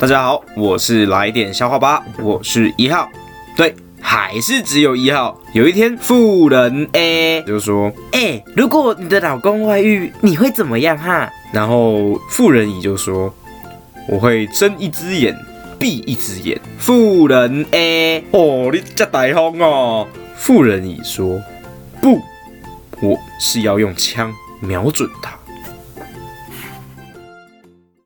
大家好，我是来点消话吧，我是一号，对，还是只有一号。有一天，富人 A 就说：“哎，如果你的老公外遇，你会怎么样哈？”然后富人乙就说：“我会睁一只眼闭一只眼。”富人 A：“ 哦，你这大风哦。”富人乙说：“不，我是要用枪瞄准他。”